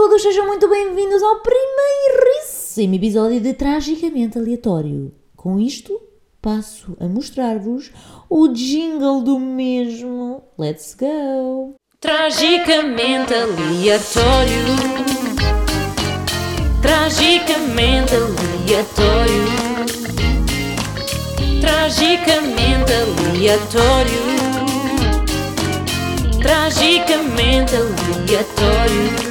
todos, sejam muito bem-vindos ao primeiríssimo episódio de Tragicamente Aleatório. Com isto, passo a mostrar-vos o jingle do mesmo. Let's go! Tragicamente aleatório. Tragicamente aleatório. Tragicamente aleatório. Tragicamente aleatório.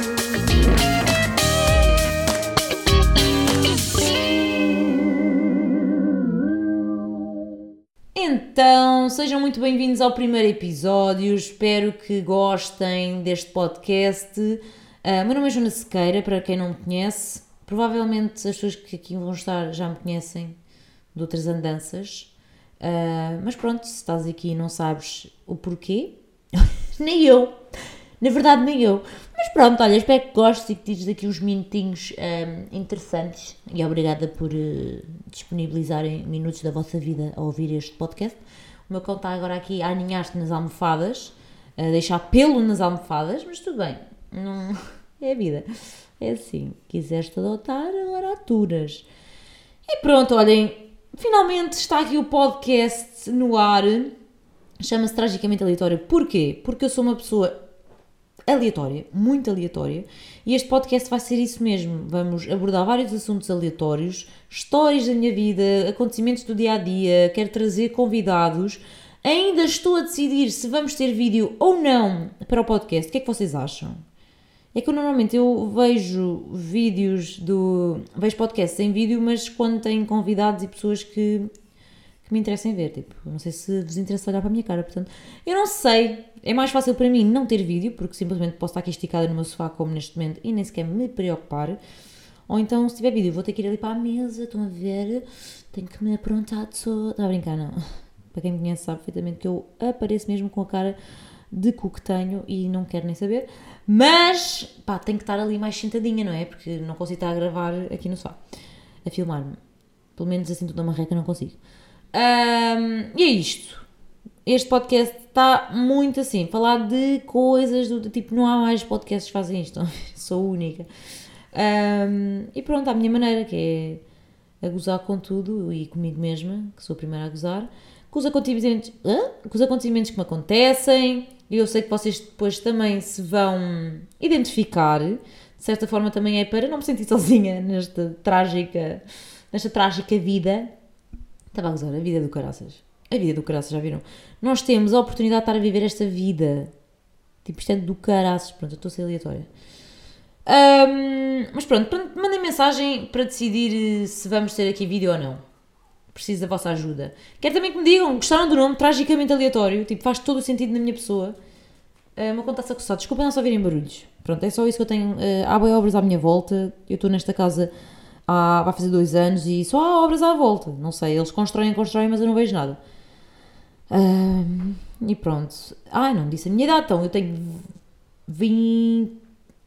Então, sejam muito bem-vindos ao primeiro episódio. Espero que gostem deste podcast. Uh, meu nome é Joana Sequeira, para quem não me conhece. Provavelmente as pessoas que aqui vão estar já me conhecem de outras andanças. Uh, mas pronto, se estás aqui e não sabes o porquê, nem eu. Na verdade, nem eu. Mas pronto, olha, espero que gostes e que tires aqui uns minutinhos um, interessantes. E obrigada por uh, disponibilizarem minutos da vossa vida a ouvir este podcast. O meu cão está agora aqui a aninhar-se nas almofadas, a deixar pelo nas almofadas, mas tudo bem. Não... É a vida. É assim. Quiseste adotar, agora aturas. E pronto, olhem. Finalmente está aqui o podcast no ar. Chama-se Tragicamente Aleatório. Porquê? Porque eu sou uma pessoa aleatória, muito aleatória, e este podcast vai ser isso mesmo. Vamos abordar vários assuntos aleatórios, histórias da minha vida, acontecimentos do dia a dia, quero trazer convidados. Ainda estou a decidir se vamos ter vídeo ou não para o podcast. O que é que vocês acham? É que eu, normalmente eu vejo vídeos do. vejo podcasts em vídeo, mas quando tem convidados e pessoas que que me interessem ver. Tipo, não sei se vos interessa olhar para a minha cara, portanto, eu não sei. É mais fácil para mim não ter vídeo, porque simplesmente posso estar aqui esticada no meu sofá, como neste momento, e nem sequer me preocupar. Ou então, se tiver vídeo, vou ter que ir ali para a mesa, estão a ver, tenho que me aprontar de só. Está a brincar, não. Para quem me conhece, sabe perfeitamente que eu apareço mesmo com a cara de cu que tenho e não quero nem saber. Mas, pá, tenho que estar ali mais sentadinha, não é? Porque não consigo estar a gravar aqui no sofá, a filmar-me. Pelo menos assim, toda uma reca, não consigo. Um, e é isto. Este podcast está muito assim, falar de coisas do tipo, não há mais podcasts que fazem isto, sou única. Um, e pronto, à minha maneira, que é a gozar com tudo e comigo mesma, que sou a primeira a gozar, com os acontecimentos, com os acontecimentos que me acontecem, e eu sei que vocês depois também se vão identificar, de certa forma também é para não me sentir sozinha nesta trágica, nesta trágica vida Estava a gozar, a vida do caraças. A vida do caraças, já viram? Nós temos a oportunidade de estar a viver esta vida. Tipo, isto é do caraças. Pronto, eu estou a ser aleatória. Um, mas pronto, mandem mensagem para decidir eh, se vamos ter aqui vídeo ou não. Preciso da vossa ajuda. Quero também que me digam, gostaram do nome, tragicamente aleatório. Tipo, faz todo o sentido na minha pessoa. Uh, uma conta-se a coçar. Desculpem não só ouvirem barulhos. Pronto, é só isso que eu tenho. Uh, há bem obras à minha volta. Eu estou nesta casa há, vai fazer dois anos e só há obras à volta. Não sei, eles constroem, constroem, mas eu não vejo nada. Um, e pronto. Ai, não disse a minha idade, então eu tenho 20.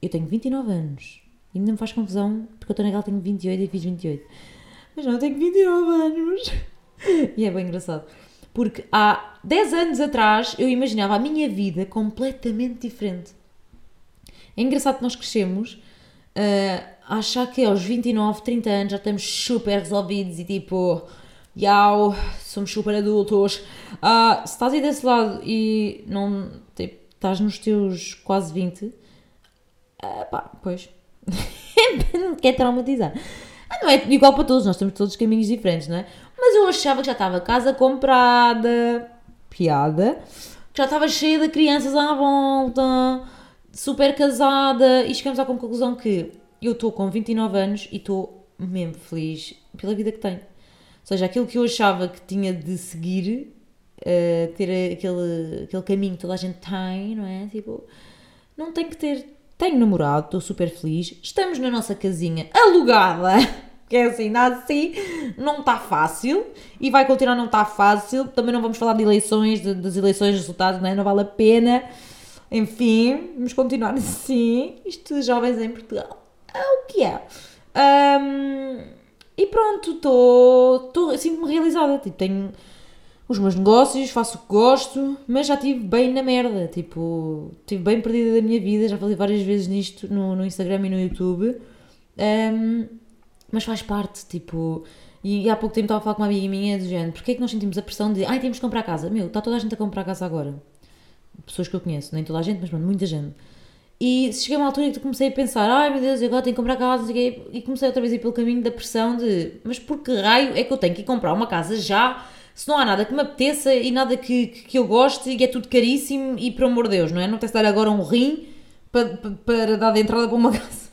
Eu tenho 29 anos. Ainda me faz confusão porque eu estou naquela tenho 28 e fiz 28. Mas não, eu tenho 29 anos. e é bem engraçado. Porque há 10 anos atrás eu imaginava a minha vida completamente diferente. É engraçado que nós crescemos uh, achar que aos 29, 30 anos já estamos super resolvidos e tipo, yau, somos super adultos. Uh, se estás aí desse lado e não tipo, estás nos teus quase 20, uh, ah, pá, pois, quer traumatizar. Não é igual para todos, nós temos todos caminhos diferentes, não é? Mas eu achava que já estava casa comprada, piada, que já estava cheia de crianças à volta, super casada, e chegamos à conclusão que eu estou com 29 anos e estou mesmo feliz pela vida que tenho. Ou seja, aquilo que eu achava que tinha de seguir, uh, ter aquele, aquele caminho que toda a gente tem, não é? Tipo, não tenho que ter. Tenho namorado, estou super feliz. Estamos na nossa casinha alugada, que é assim, nada assim, não está fácil e vai continuar não estar fácil. Também não vamos falar de eleições, de, das eleições, resultados, não é? Não vale a pena. Enfim, vamos continuar assim. Isto de jovens em Portugal é o que é. Um, e pronto, estou. Sinto-me realizada. Tipo, tenho os meus negócios, faço o que gosto, mas já estive bem na merda, tipo, estive bem perdida da minha vida, já falei várias vezes nisto no, no Instagram e no YouTube, um, mas faz parte, tipo, e há pouco tempo estava a falar com uma amiga minha do género, porque é que nós sentimos a pressão de, ai, temos que comprar casa? Meu, está toda a gente a comprar casa agora. Pessoas que eu conheço, nem toda a gente, mas pronto, muita gente. E cheguei a uma altura em que comecei a pensar, ai meu Deus, eu agora tenho que comprar casa, e comecei outra vez a ir pelo caminho da pressão de, mas por que raio é que eu tenho que ir comprar uma casa já, se não há nada que me apeteça e nada que, que eu goste e é tudo caríssimo e por amor de Deus, não é? Não tens de dar agora um rim para, para, para dar de entrada para uma casa.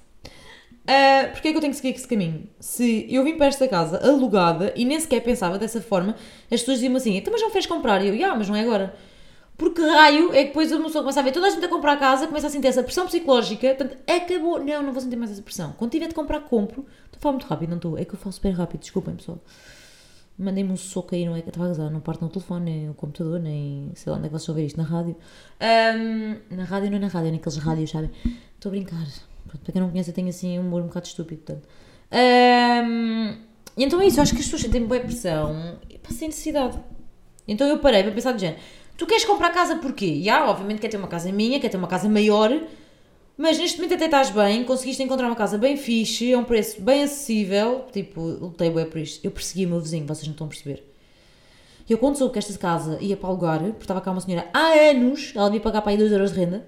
Uh, porque é que eu tenho que seguir esse caminho? Se eu vim para esta casa alugada e nem sequer pensava dessa forma, as pessoas diziam assim: então, mas não fez comprar? E eu, ah, mas não é agora. Porque raio é que depois a pessoa começa a ver toda a gente a comprar a casa, começa a sentir essa pressão psicológica, portanto, acabou. Não, não vou sentir mais essa pressão. Quando tiver de comprar, compro. Estou a falar muito rápido, não estou? É que eu falo super rápido, desculpem pessoal. Mandei-me um soco aí, não é que estava a gozar, não parto no telefone, nem no computador, nem sei lá onde é que vocês vão ver isto, na rádio. Um, na rádio não é na rádio, é naqueles rádios, sabem? Estou a brincar. Pronto, para quem não conhece, eu tenho assim um humor um bocado estúpido, portanto. Um, então é isso, acho que as pessoas sentem boa pressão e passei necessidade. Então eu parei para pensar de género Tu queres comprar casa porquê? E obviamente quer ter uma casa minha, quer ter uma casa maior, mas neste momento até estás bem, conseguiste encontrar uma casa bem fixe, a um preço bem acessível. Tipo, lutei bem por isto. Eu persegui o meu vizinho, vocês não estão a perceber. Eu quando soube que esta casa ia para alugar, porque estava cá uma senhora há anos, ela me pagar para aí 2 euros de renda.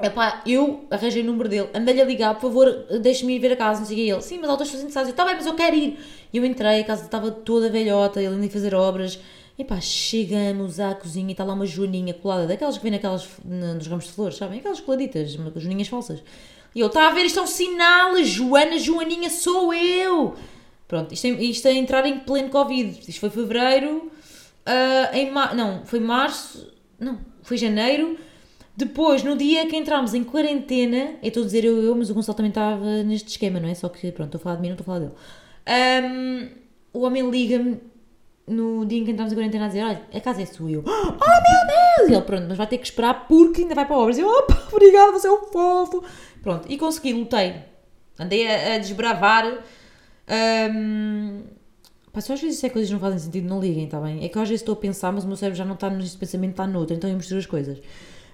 Epá, eu arranjei o número dele, andei-lhe a ligar, por favor, deixe-me ir ver a casa, não sei o ele, sim, mas ela está interessadas. Eu, está bem, mas eu quero ir. E eu entrei, a casa estava toda velhota, ele ainda ia fazer obras. Epá, chegamos à cozinha e está lá uma joaninha colada, daquelas que vêm naquelas, nos ramos de flores, sabem? Aquelas coladitas, joaninhas falsas. E eu, está a ver, isto é um sinal, Joana, Joaninha, sou eu! Pronto, isto é, isto é entrar em pleno Covid. Isto foi fevereiro, uh, em não, foi março, não, foi janeiro. Depois, no dia que entramos em quarentena, eu estou a dizer eu, eu, mas o Gonçalo também estava neste esquema, não é? Só que, pronto, estou a falar de mim, não estou a falar dele. Um, o homem liga-me no dia em que entramos em quarentena a dizer, olha, a casa é sua. E eu, oh meu Deus! E ele, pronto, mas vai ter que esperar porque ainda vai para obras. E eu, opa, obrigada, você é um fofo. Pronto, e consegui, lutei. Andei a, a desbravar. Um, pá, se às vezes isso é coisas que não fazem sentido, não liguem, está bem? É que eu às vezes estou a pensar, mas o meu cérebro já não está neste pensamento, está noutro, então eu misturo as coisas.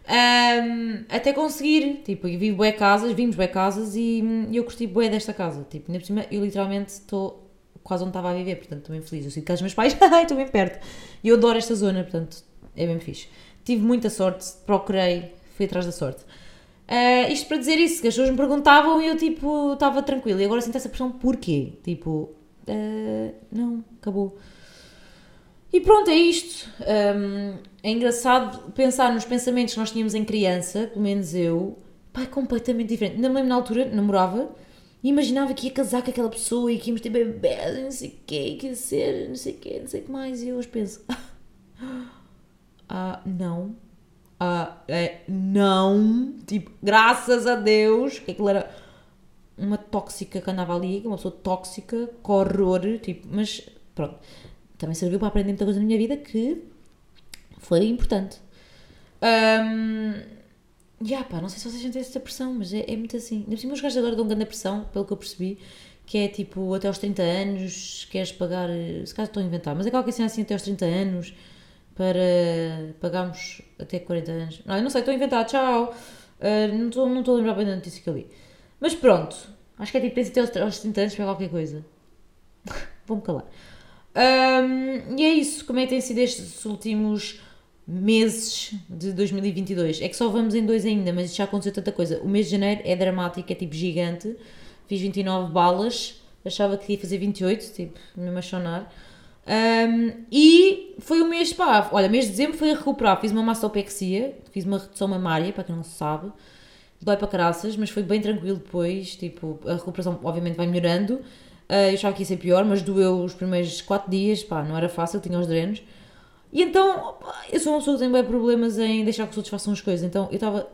Um, até conseguir, tipo, eu vi bué casas, vimos bué casas e, e eu curti bué desta casa. Tipo, ainda por cima, eu literalmente estou quase onde estava a viver, portanto estou bem feliz. Eu sinto que dos meus pais, estou bem perto. E eu adoro esta zona, portanto é bem fixe. Tive muita sorte, procurei, fui atrás da sorte. Uh, isto para dizer isso, que as pessoas me perguntavam e eu tipo estava tranquila. E agora sinto essa pressão, porquê? Tipo, uh, não, acabou. E pronto, é isto. Um, é engraçado pensar nos pensamentos que nós tínhamos em criança, pelo menos eu, pai, completamente diferente. Na altura, namorava e imaginava que ia casar com aquela pessoa e que íamos ter bebês, não sei o quê, que ia ser, não sei o quê, não sei o que mais. E eu hoje penso, ah, não, ah, é, não, tipo, graças a Deus, que aquilo era uma tóxica que andava ali, uma pessoa tóxica, com horror, tipo, mas pronto, também serviu para aprender muita coisa na minha vida que foi importante. Um, Yeah, pá, não sei se vocês sentem essa pressão, mas é, é muito assim. Ainda por os gajos agora dão grande pressão, pelo que eu percebi, que é tipo, até aos 30 anos queres pagar, se calhar estou a inventar, mas é qualquer cena assim até aos 30 anos para pagarmos até 40 anos. Não, eu não sei, estou a inventar, tchau. Uh, não estou não a lembrar bem da notícia que eu li. Mas pronto, acho que é tipo, pensa até aos 30 anos para qualquer coisa. Vou-me calar. Um, e é isso, como é que tem sido estes últimos meses de 2022. É que só vamos em dois ainda, mas já aconteceu tanta coisa. O mês de janeiro é dramático, é tipo gigante. Fiz 29 balas, achava que ia fazer 28, tipo, me machonar. Um, e foi o mês, pá, olha, mês de dezembro foi a recuperar. Fiz uma mastopexia, fiz uma redução mamária, para quem não sabe. Dói para caraças, mas foi bem tranquilo depois. Tipo, a recuperação obviamente vai melhorando. Uh, eu achava que ia ser pior, mas doeu os primeiros 4 dias, pá, não era fácil, tinha os drenos. E então, eu sou uma pessoa que tem bem problemas em deixar que os outros façam as coisas. Então, eu estava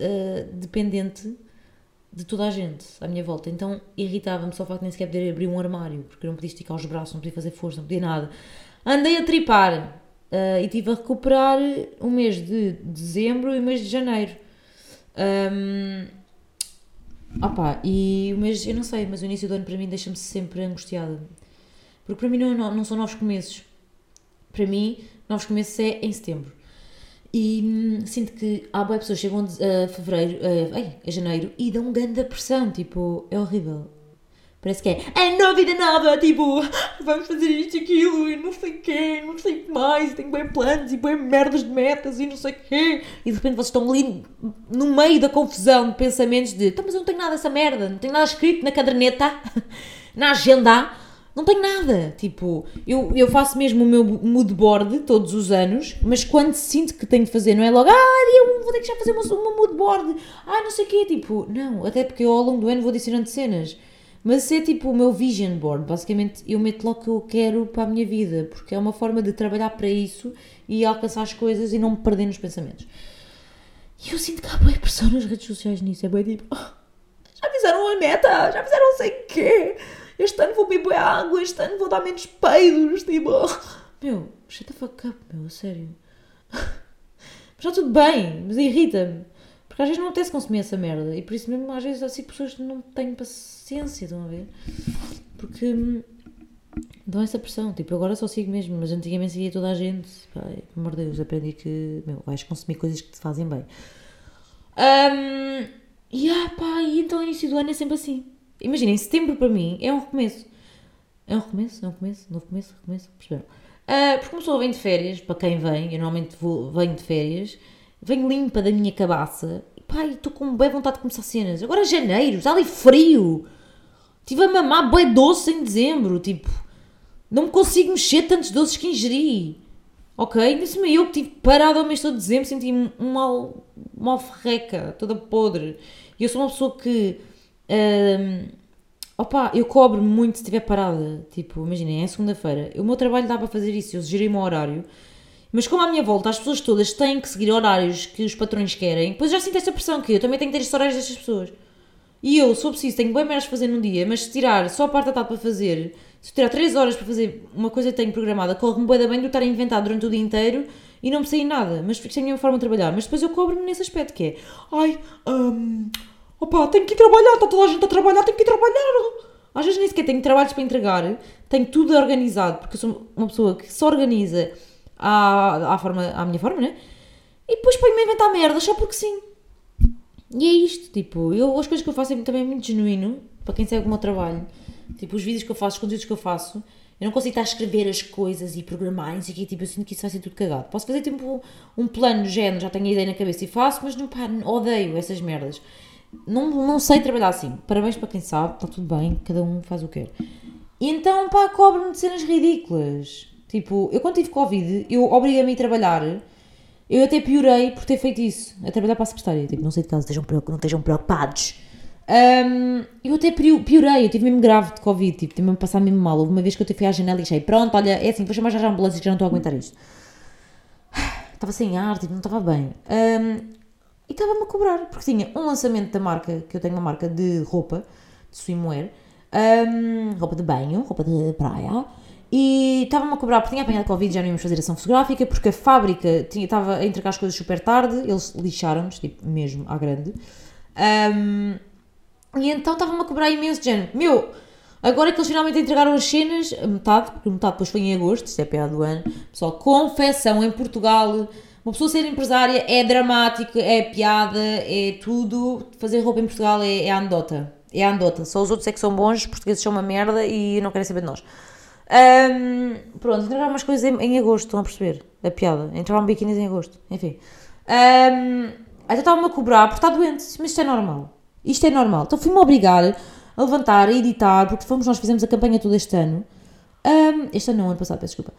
uh, dependente de toda a gente à minha volta. Então, irritava-me só o facto de nem sequer poder abrir um armário, porque não podia esticar os braços, não podia fazer força, não podia nada. Andei a tripar uh, e tive a recuperar o mês de dezembro e o mês de janeiro. Um, opa, e o mês, eu não sei, mas o início do ano para mim deixa-me sempre angustiada. Porque para mim não, não, não são novos começos para mim, novos começos é em setembro. E hum, sinto que há boas pessoas chegam a fevereiro, a, a janeiro e dão grande pressão, tipo, é horrível. Parece que é, é nova vida nova, tipo, vamos fazer isto e aquilo e não sei o quê, não sei o que mais, e tenho bem planos e bem merdas de metas e não sei o quê. E de repente vocês estão ali no meio da confusão de pensamentos de, então mas eu não tenho nada dessa merda, não tenho nada escrito na caderneta, na agenda, não tenho nada. Tipo, eu, eu faço mesmo o meu mood board todos os anos, mas quando sinto que tenho de fazer, não é logo, ah, eu vou ter que já fazer uma, uma mood board, ah, não sei o quê, tipo, não, até porque eu ao longo do ano vou adicionando cenas. Mas isso é tipo o meu vision board. Basicamente, eu meto logo o que eu quero para a minha vida, porque é uma forma de trabalhar para isso e alcançar as coisas e não me perder nos pensamentos. E eu sinto que há boa pressão nas redes sociais nisso. É bem tipo, "Oh, já fizeram a meta, já fizeram não sei o quê. Este ano vou beber água, este ano vou dar menos peidos. Tipo, meu, shut the fuck up, meu, sério. Mas está tudo bem, mas irrita-me. Porque às vezes não apetece consumir essa merda. E por isso mesmo, às vezes, assim, pessoas que não têm paciência, estão a ver? Porque hum, dão essa pressão. Tipo, agora só sigo mesmo, mas antigamente seguia toda a gente. Pá, pelo amor de Deus, aprendi que, meu, vais consumir coisas que te fazem bem. Hum, e ah, pá, e então o início do ano é sempre assim. Imaginem, setembro para mim é um recomeço. É um recomeço? É um começo? Novo começo? Recomeço? Perceberam? Ah, porque uma pessoa vem de férias, para quem vem, eu normalmente vou, venho de férias, venho limpa da minha cabaça, e pá, estou com bem vontade de começar cenas. Agora é janeiro, está ali frio. Estive a mamar bué doce em dezembro, tipo, não me consigo mexer tantos doces que ingeri. Ok? Cima eu que estive parada ao mês todo de dezembro, senti-me mal, mal ferreca, toda podre. E eu sou uma pessoa que. Hum, opa, eu cobro muito se estiver parada. Tipo, imaginem, é segunda-feira. O meu trabalho dá para fazer isso, eu gerei o meu horário. Mas como à minha volta as pessoas todas têm que seguir horários que os patrões querem, depois já sinto essa pressão que eu também tenho que ter estes horários destas pessoas. E eu, se preciso, tenho bem menos para fazer num dia, mas se tirar só a parte da tarde para fazer, se tirar 3 horas para fazer uma coisa que tenho programada, corre-me da bem do estar a inventar durante o dia inteiro e não me sair nada. Mas isto é a minha forma de trabalhar. Mas depois eu cobro-me nesse aspecto que é, ai, hum, opa, tenho que ir trabalhar, está toda a gente a trabalhar, tenho que ir trabalhar. Às vezes nem sequer tenho trabalhos para entregar, tenho tudo organizado, porque eu sou uma pessoa que se organiza à, à, forma, à minha forma, né? E depois põe-me a inventar merda só porque sim. E é isto, tipo, eu, as coisas que eu faço é também muito genuíno, para quem segue o meu trabalho. Tipo, os vídeos que eu faço, os conteúdos que eu faço, eu não consigo estar a escrever as coisas e programar, e aqui, tipo, eu sinto que isso vai ser tudo cagado. Posso fazer, tipo, um plano, género, já tenho a ideia na cabeça e faço, mas não, pá, odeio essas merdas. Não, não sei trabalhar assim. Parabéns para quem sabe, está tudo bem, cada um faz o que quer. E então, pá, cobro-me de cenas ridículas. Tipo, eu quando tive Covid, eu obriguei-me a trabalhar. Eu até piorei por ter feito isso, a trabalhar para a secretária. Tipo, não sei de caso, não estejam preocupados. Hum, eu até pior- piorei, eu tive mesmo grave de Covid, tipo, tive mesmo a passar mesmo mal. Houve uma vez que eu fui à janela e achei, pronto, olha, é assim, vou chamar já a ambulância que já não estou a aguentar isto. Estava sem ar, tipo, não estava bem. Hum, e estava-me a cobrar, porque tinha um lançamento da marca, que eu tenho uma marca de roupa, de swimwear, hum, roupa de banho, roupa de praia, e estava-me a cobrar, porque tinha apanhado Covid, já não íamos fazer ação fotográfica, porque a fábrica tinha, estava a entregar as coisas super tarde, eles lixaram-nos, tipo, mesmo à grande. Hum, e então estava-me a cobrar imenso de género. Meu, agora que eles finalmente entregaram as cenas, metade, porque metade depois foi em agosto, isto é piada do ano. Pessoal, confecção em Portugal, uma pessoa ser empresária é dramático, é piada, é tudo. Fazer roupa em Portugal é, é anedota. É anedota. Só os outros é que são bons, os portugueses são uma merda e não querem saber de nós. Ahm, pronto, entregaram umas coisas em, em agosto, estão a perceber? A piada. Entraram biquínis em agosto. Enfim. Ahm, então estava-me a cobrar porque está doente. Mas isto é normal. Isto é normal. Então fui-me obrigar a levantar, a editar, porque fomos nós fizemos a campanha todo este ano. Ahm, este ano não, ano passado, peço desculpa.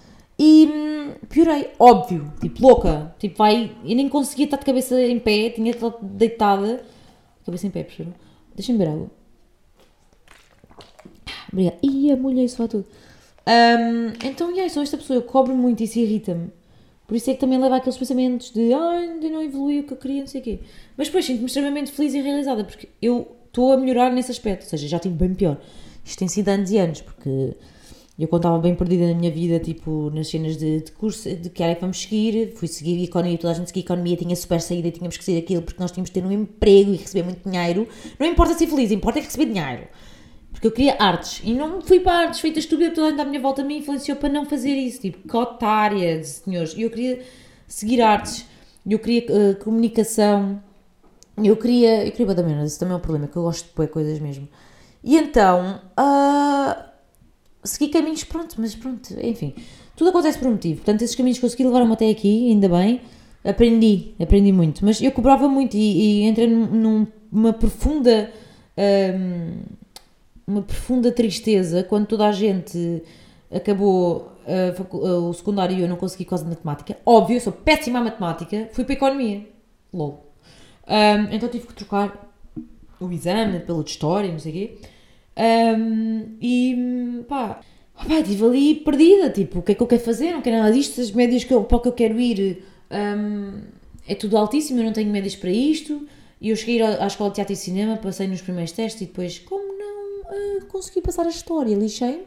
E hum, piorei, óbvio, tipo louca. Tipo, vai. Eu nem conseguia estar de cabeça em pé, tinha estar deitada. Cabeça em pé, percebeu? Deixa-me beber água. Obrigada. Ih, a mulher, isso vai tudo. Ahm, então, aí, sou esta pessoa, eu cobro muito isso irrita-me. Por isso é que também leva aqueles pensamentos de ah, ainda não evolui o que eu queria, não sei o quê. Mas depois sinto-me extremamente feliz e realizada porque eu estou a melhorar nesse aspecto. Ou seja, já tive bem pior. Isto tem sido anos e anos, porque eu quando estava bem perdida na minha vida, tipo, nas cenas de, de curso, de que área é que vamos seguir, fui seguir economia, toda a gente seguia economia, tinha super saída tínhamos que seguir aquilo porque nós tínhamos de ter um emprego e receber muito dinheiro. Não importa ser feliz, importa é receber dinheiro. Porque eu queria artes e não fui para artes feitas estúpida, toda a gente à minha volta me influenciou para não fazer isso. Tipo, que otária senhores. E eu queria seguir artes, eu queria eh, comunicação, eu queria. Eu queria bada menos, esse também é um problema, que eu gosto de pôr coisas mesmo. E então. ah, segui caminhos, pronto, mas pronto, enfim. Tudo acontece por um motivo. Portanto, esses caminhos consegui levar-me até aqui, ainda bem. Aprendi, aprendi muito. Mas eu cobrava muito e, e entrei num- numa profunda. hum, uma profunda tristeza quando toda a gente acabou a- o secundário e eu não consegui quase matemática. Óbvio, eu sou péssima a matemática, fui para a economia. LOL. Hum, então tive que trocar o exame pelo de história, não sei o quê. Hum, e pá, pá, estive ali perdida. Tipo, o que é que eu quero fazer? Não quero nada disto. As médias que eu, para o que eu quero ir hum, é tudo altíssimo. Eu não tenho médias para isto. E eu cheguei à escola de teatro e cinema, passei nos primeiros testes e depois, como não ah, consegui passar a história, lixei-me.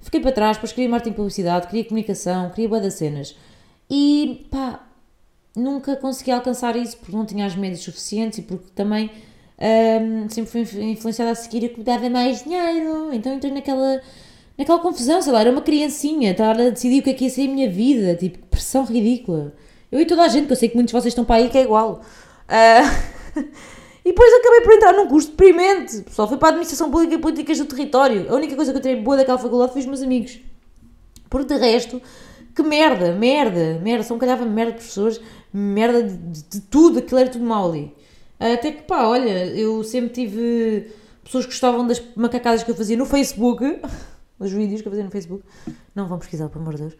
Fiquei para trás, depois queria marketing publicidade, queria comunicação, queria boa das cenas. E pá, nunca consegui alcançar isso porque não tinha as médias suficientes e porque também hum, sempre fui influ- influenciada a seguir o que me dava mais dinheiro. Então entrei naquela, naquela confusão, sei lá, era uma criancinha, estar a decidir o que é que ia ser a minha vida, tipo, pressão ridícula. Eu e toda a gente, que eu sei que muitos de vocês estão para aí que é igual. Ah, e depois acabei por entrar num curso deprimente. Pessoal, fui para a Administração Pública e Políticas do Território. A única coisa que eu tirei boa daquela faculdade foi os meus amigos. Porque de resto, que merda, merda, merda, me calhava merda de professores, merda de, de- de tudo, aquilo era tudo mau ali. Até que pá, olha, eu sempre tive pessoas que gostavam das macacadas que eu fazia no Facebook, os vídeos que eu fazia no Facebook. Não vão pesquisar, pelo amor de Deus.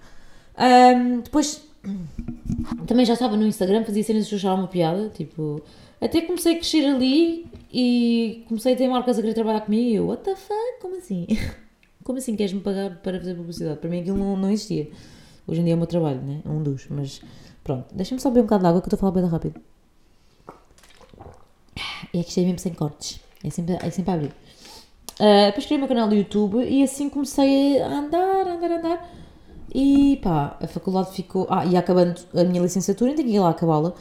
Ahm, depois também já estava no Instagram, fazia cenas eu achava uma piada, tipo. Até comecei a crescer ali e comecei a ter marcas a querer trabalhar comigo e eu, what the fuck? Como assim? Como assim queres-me pagar para fazer publicidade? Para mim aquilo não, não existia. Hoje em dia é o meu trabalho, né? É um dos, mas pronto. Deixa-me só beber um bocado de água que eu estou a falar bem rápido. É que isto é mesmo sem cortes. É sempre, é sempre a abrir. Ah, depois criei o meu canal do YouTube e assim comecei a andar, andar, andar. E pá, a faculdade ficou. Ah, e acabando a minha licenciatura, ainda que ir lá acabá-la.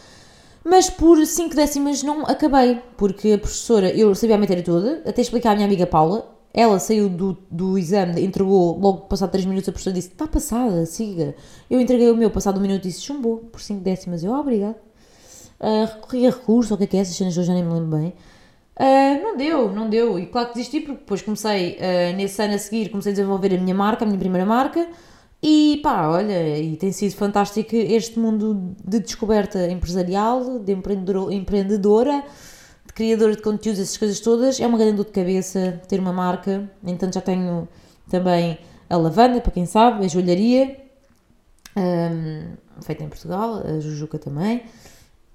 Mas por 5 décimas não acabei, porque a professora, eu sabia a matéria toda, até explicar à minha amiga Paula. Ela saiu do, do exame, entregou, logo passado 3 minutos, a professora disse: Está passada, siga. Eu entreguei o meu, passado um minuto, disse: Chumbou, por 5 décimas. Eu, ah, obrigado. Ah, recorri a recurso, ou o que é que é, essas cenas eu já nem me lembro bem. Ah, não deu, não deu. E claro que desisti, porque depois comecei, ah, nesse ano a seguir, comecei a desenvolver a minha marca, a minha primeira marca. E pá, olha, e tem sido fantástico este mundo de descoberta empresarial, de empreendedor- empreendedora, de criadora de conteúdos, essas coisas todas. É uma grande dor de cabeça ter uma marca. Entanto, já tenho também a lavanda, para quem sabe, a joalharia, hum, feita em Portugal, a Jujuca também.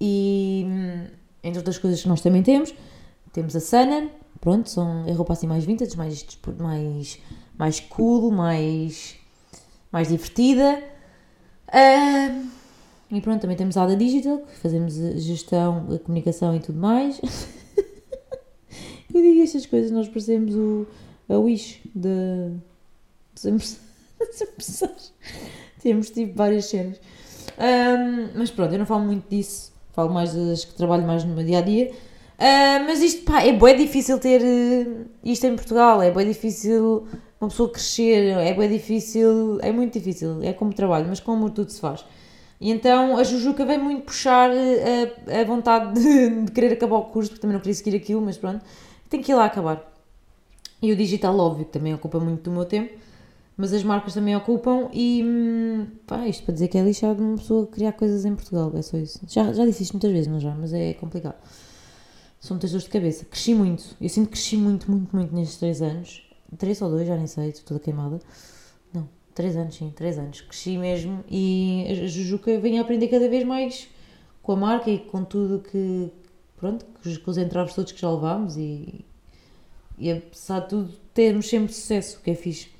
E entre outras coisas que nós também temos, temos a Sana, pronto, são a roupa assim mais vintage, mais, mais, mais cool, mais, mais divertida. E pronto, também temos a Ada Digital, que fazemos a gestão, a comunicação e tudo mais. Eu digo estas coisas, nós parecemos o, a Wish empresários. Temos tipo várias cenas. Ahm, mas pronto, eu não falo muito disso, falo mais das que trabalho mais no meu dia a dia. Ah, mas isto, pá, é bem difícil ter eh, isto em Portugal, é bem difícil uma pessoa crescer, é bem difícil, é muito difícil, é como trabalho, mas como tudo se faz. E então a Jujuca vem muito puxar eh, a, a vontade de, de querer acabar o curso, porque também não queria seguir aquilo, mas pronto, tem que ir lá acabar. E o digital, óbvio, também ocupa muito do meu tempo, mas as marcas também ocupam e hum, pá, isto para dizer que é lixado uma pessoa criar coisas em Portugal, é só isso. Já, já disse isto muitas vezes, não já, mas é complicado. São muitas dores de cabeça. Cresci muito, eu sinto que cresci muito, muito, muito nestes 3 anos. 3 ou 2, já nem sei, estou toda queimada. Não, 3 anos, sim, 3 anos. Cresci mesmo e a Jujuca vem a aprender cada vez mais com a marca e com tudo que, pronto, com os entraves todos que já levámos e, e apesar de tudo termos sempre sucesso, o que é fixe.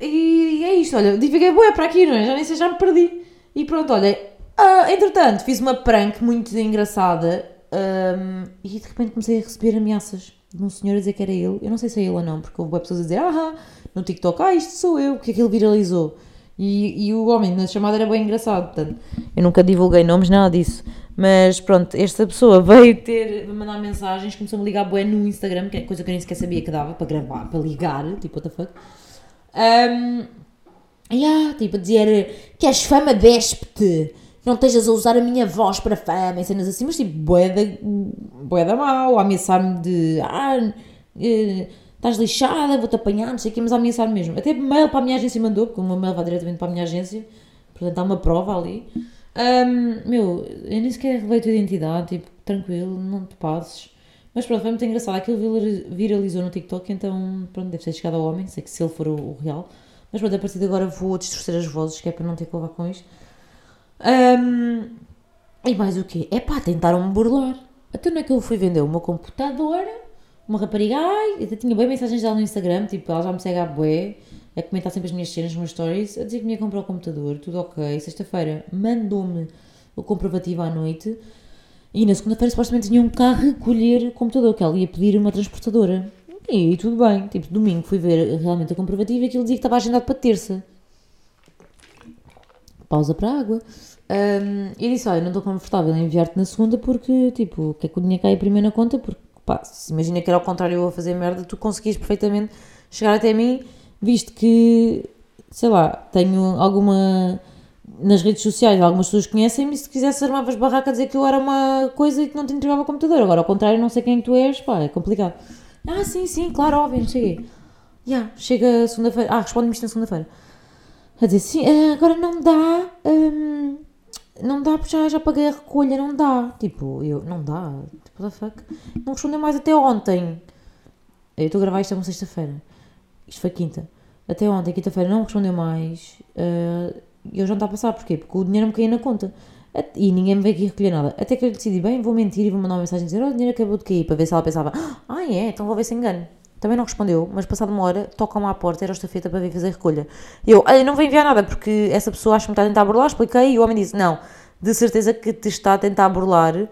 E é isto, olha, divaguei boa para aqui, não é? Já nem sei, já me perdi. E pronto, olha, ah, entretanto, fiz uma prank muito engraçada hum, e de repente comecei a receber ameaças de um senhor a dizer que era ele. Eu não sei se é ele ou não, porque houve pessoas a dizer, ah, no TikTok, ah, isto sou eu, porque aquilo viralizou. E, e o homem na chamada era bem engraçado, portanto, eu nunca divulguei nomes, nada disso. Mas pronto, esta pessoa veio ter, mandar mensagens, começou-me a ligar bué no Instagram, que é coisa que eu nem sequer sabia que dava para gravar, para ligar, tipo, what the fuck. Um, yeah, tipo, a dizer que és fama, despe-te, não estejas a usar a minha voz para fama e cenas assim, mas tipo, bué da, bué da mal, a ameaçar-me de, ah, eh, estás lixada, vou-te apanhar, não sei o quê, mas ameaçar mesmo. Até mail para a minha agência mandou, porque o meu mail vai diretamente para a minha agência, portanto há uma prova ali. Um, meu, eu nem sequer revelei a tua identidade, tipo, tranquilo, não te passes. Mas pronto, foi muito engraçado. Aquilo vir- viralizou no TikTok, então pronto, deve ter chegado ao homem, sei que se ele for o, o real. Mas pronto, a partir de agora vou distorcer as vozes, que é para não ter que levar com isto. Um, e mais o quê? É pá, tentaram-me burlar. Até não é que eu fui vender o meu computador, uma rapariga, ai, eu tinha bem mensagens dela no Instagram, tipo, ela já me segue à bué, a comentar sempre as minhas cenas, os meus stories, a dizer que me ia comprar o computador, tudo ok. Sexta-feira mandou-me o comprovativo à noite e na segunda-feira supostamente tinha um carro a recolher o computador, que ela ia pedir uma transportadora. E tudo bem, tipo, domingo fui ver realmente o comprovativo e aquilo dizia que estava agendado para terça. Pausa para a água. Um, e disse, olha, não estou confortável em enviar-te na segunda porque, tipo, quer que o dinheiro caia primeiro na conta porque, pá, se imagina que era ao contrário eu a fazer merda, tu conseguias perfeitamente chegar até mim, visto que, sei lá, tenho alguma... Nas redes sociais, algumas pessoas conhecem-me e se quisesse armavas barraca a dizer que eu era uma coisa e que não te entregava o computador. Agora, ao contrário, não sei quem tu és, pá, é complicado. Ah, sim, sim, claro, óbvio, não quê. Yeah, chega segunda-feira. Ah, responde-me isto na segunda-feira. A dizer, sim, eh, agora não dá. hum, não dá porque já, já paguei a recolha, não dá. Tipo, eu, não dá. Tipo, what the fuck? Não respondeu mais até ontem. Eu estou a gravar isto é uma sexta-feira. Isto foi quinta. Até ontem, quinta-feira, não respondeu mais. E eu já não está a passar. Porquê? Porque o dinheiro me caía na conta. E ninguém me veio aqui recolher nada. Até que eu decidi, bem, vou mentir e vou mandar uma mensagem dizer: oh, o dinheiro acabou de cair. Para ver se ela pensava: ah, é, então vou ver se engano. Também não respondeu, mas passado uma hora, toca-me à porta, era estafeta para vir fazer recolha. Eu, olha, não vou enviar nada porque essa pessoa acha que está a tentar burlar. Expliquei e o homem disse: não, de certeza que te está a tentar burlar.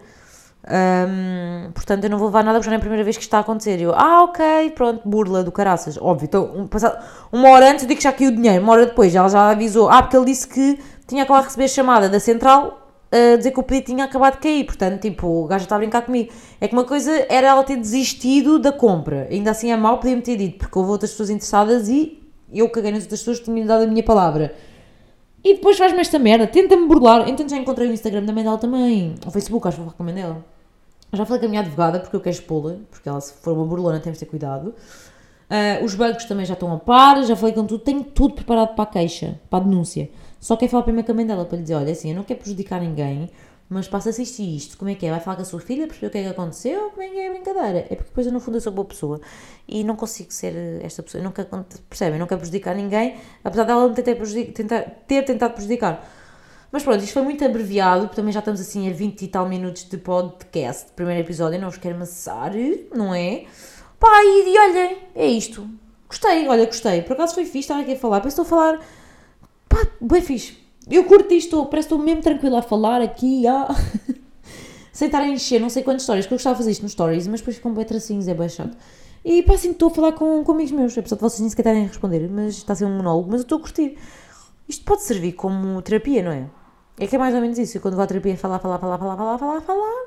Hum, portanto, eu não vou levar nada porque já é a primeira vez que isto está a acontecer. Eu, ah, ok, pronto, burla do caraças. Óbvio, então, um, passado, uma hora antes eu digo que já caiu o dinheiro, uma hora depois ela já avisou. Ah, porque ele disse que tinha acabado de receber a chamada da central a dizer que o pedido tinha acabado de cair. Portanto, tipo, o gajo está a brincar comigo. É que uma coisa era ela ter desistido da compra. Ainda assim é mau, podia-me ter dito, porque houve outras pessoas interessadas e eu caguei nas outras pessoas que tinham dado a minha palavra. E depois faz-me esta merda, tenta-me burlar. Então já encontrei o Instagram da mãe dela também. O Facebook, acho que vou falar com a mãe dela. Já falei com a minha advogada porque eu quero expô-la, porque ela, se for uma burlona, temos de ter cuidado. Ah, os bancos também já estão a par, já falei com tudo, tenho tudo preparado para a queixa, para a denúncia. Só quero falar primeiro com a mãe dela para lhe dizer: olha, assim, eu não quero prejudicar ninguém, mas passa-se isto e isto. Como é que é? Vai falar com a sua filha, perceber o que é que aconteceu? Como é que é a brincadeira? É porque depois eu, no fundo, eu sou boa pessoa e não consigo ser eh, esta pessoa. Eu nunca, percebem? Eu não quero prejudicar ninguém, apesar dela tentar, ter tentado prejudicar. Mas pronto, isto foi muito abreviado, porque também já estamos assim a 20 e tal minutos de podcast, primeiro episódio, não vos quero amassar, não é? Pá, e, e olhem, é isto. Gostei, olha, gostei. Por acaso foi fixe estar aqui a falar, parece que estou a falar. Pá, bem fixe. Eu curto isto, parece que estou mesmo tranquila a falar aqui, ah. sem estar a encher não sei quantas histórias, porque eu gostava de fazer isto nos stories, mas depois ficam bem tracinhos, é chato. E pá, assim, estou a falar com, com amigos meus, apesar de vocês nem sequer estarem a responder, mas está a ser um monólogo, mas eu estou a curtir. Isto pode servir como terapia, não é? É que é mais ou menos isso. Eu quando vou à terapia falar, falar, falar, falar, falar, falar, falar.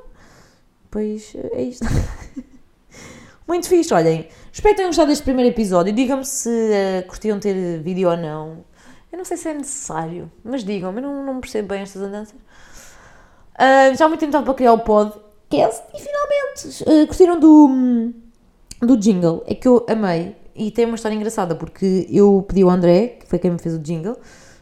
Pois é isto. Muito fixe, olhem. Espero que tenham gostado deste primeiro episódio. Digam-me se uh, curtiam ter vídeo ou não. Eu não sei se é necessário, mas digam-me, eu não, não percebo bem estas andanças. Uh, já há muito tempo estava para criar o podcast e finalmente uh, curtiram do, do jingle. É que eu amei e tem uma história engraçada porque eu pedi ao André, que foi quem me fez o jingle,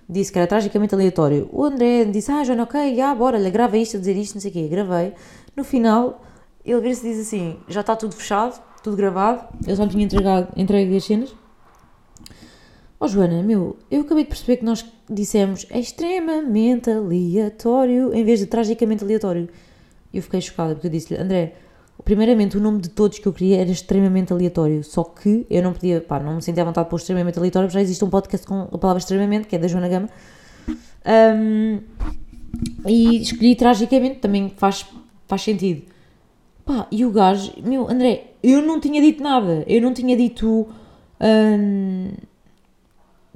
disse que era tragicamente aleatório. O André disse: Ah, Joana, ok, já, bora, olha, grava isto, a dizer isto, não sei o quê. Gravei. No final, ele vira-se e diz assim: Já está tudo fechado, tudo gravado. Eu só me tinha entregado, entregue as cenas. Oh Joana, meu, eu acabei de perceber que nós dissemos é extremamente aleatório em vez de tragicamente aleatório. Eu fiquei chocada porque eu disse-lhe, André, primeiramente o nome de todos que eu queria era extremamente aleatório, só que eu não podia, pá, não me sentia à vontade de pôr extremamente aleatório, porque já existe um podcast com a palavra extremamente, que é da Joana Gama. Um, e escolhi tragicamente, também faz, faz sentido. Pá, e o gajo, meu, André, eu não tinha dito nada, eu não tinha dito.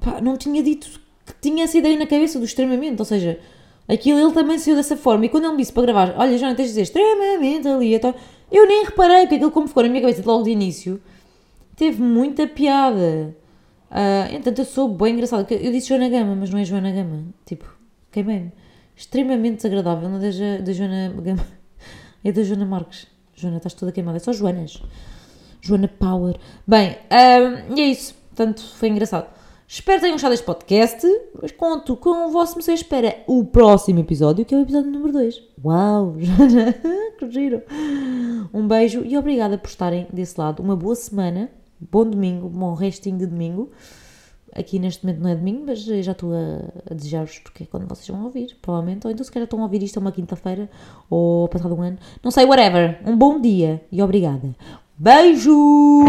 pá, não tinha dito que tinha essa ideia na cabeça do extremamente, ou seja, Aquilo ele também saiu dessa forma. E quando ele me disse para gravar, olha, Joana, tens de dizer extremamente aleatório, eu nem reparei, porque aquilo como ficou na minha cabeça logo de início, teve muita piada. Ah, entanto, eu sou bem engraçada. Eu disse Joana Gama, mas não é Joana Gama. Tipo, queimei-me. Extremamente desagradável. Não é da, da Joana Gama. É da Joana Marques. Joana, estás toda queimada. É só Joanas. Joana Power. Bem, ah, e é isso. Portanto, foi engraçado. Espero que tenham gostado deste podcast. Mas conto com o vosso vocês para o próximo episódio, que é o episódio número 2. Uau, Joana, que giro. Um beijo e obrigada por estarem desse lado. Uma boa semana, bom domingo, bom restinho de domingo. Aqui neste momento não é domingo, mas já estou a, a desejar-vos porque é quando vocês vão ouvir, provavelmente. Ou então se calhar estão a ouvir isto a uma quinta-feira ou passado um ano. Não sei, whatever. Um bom dia e obrigada. Beijo!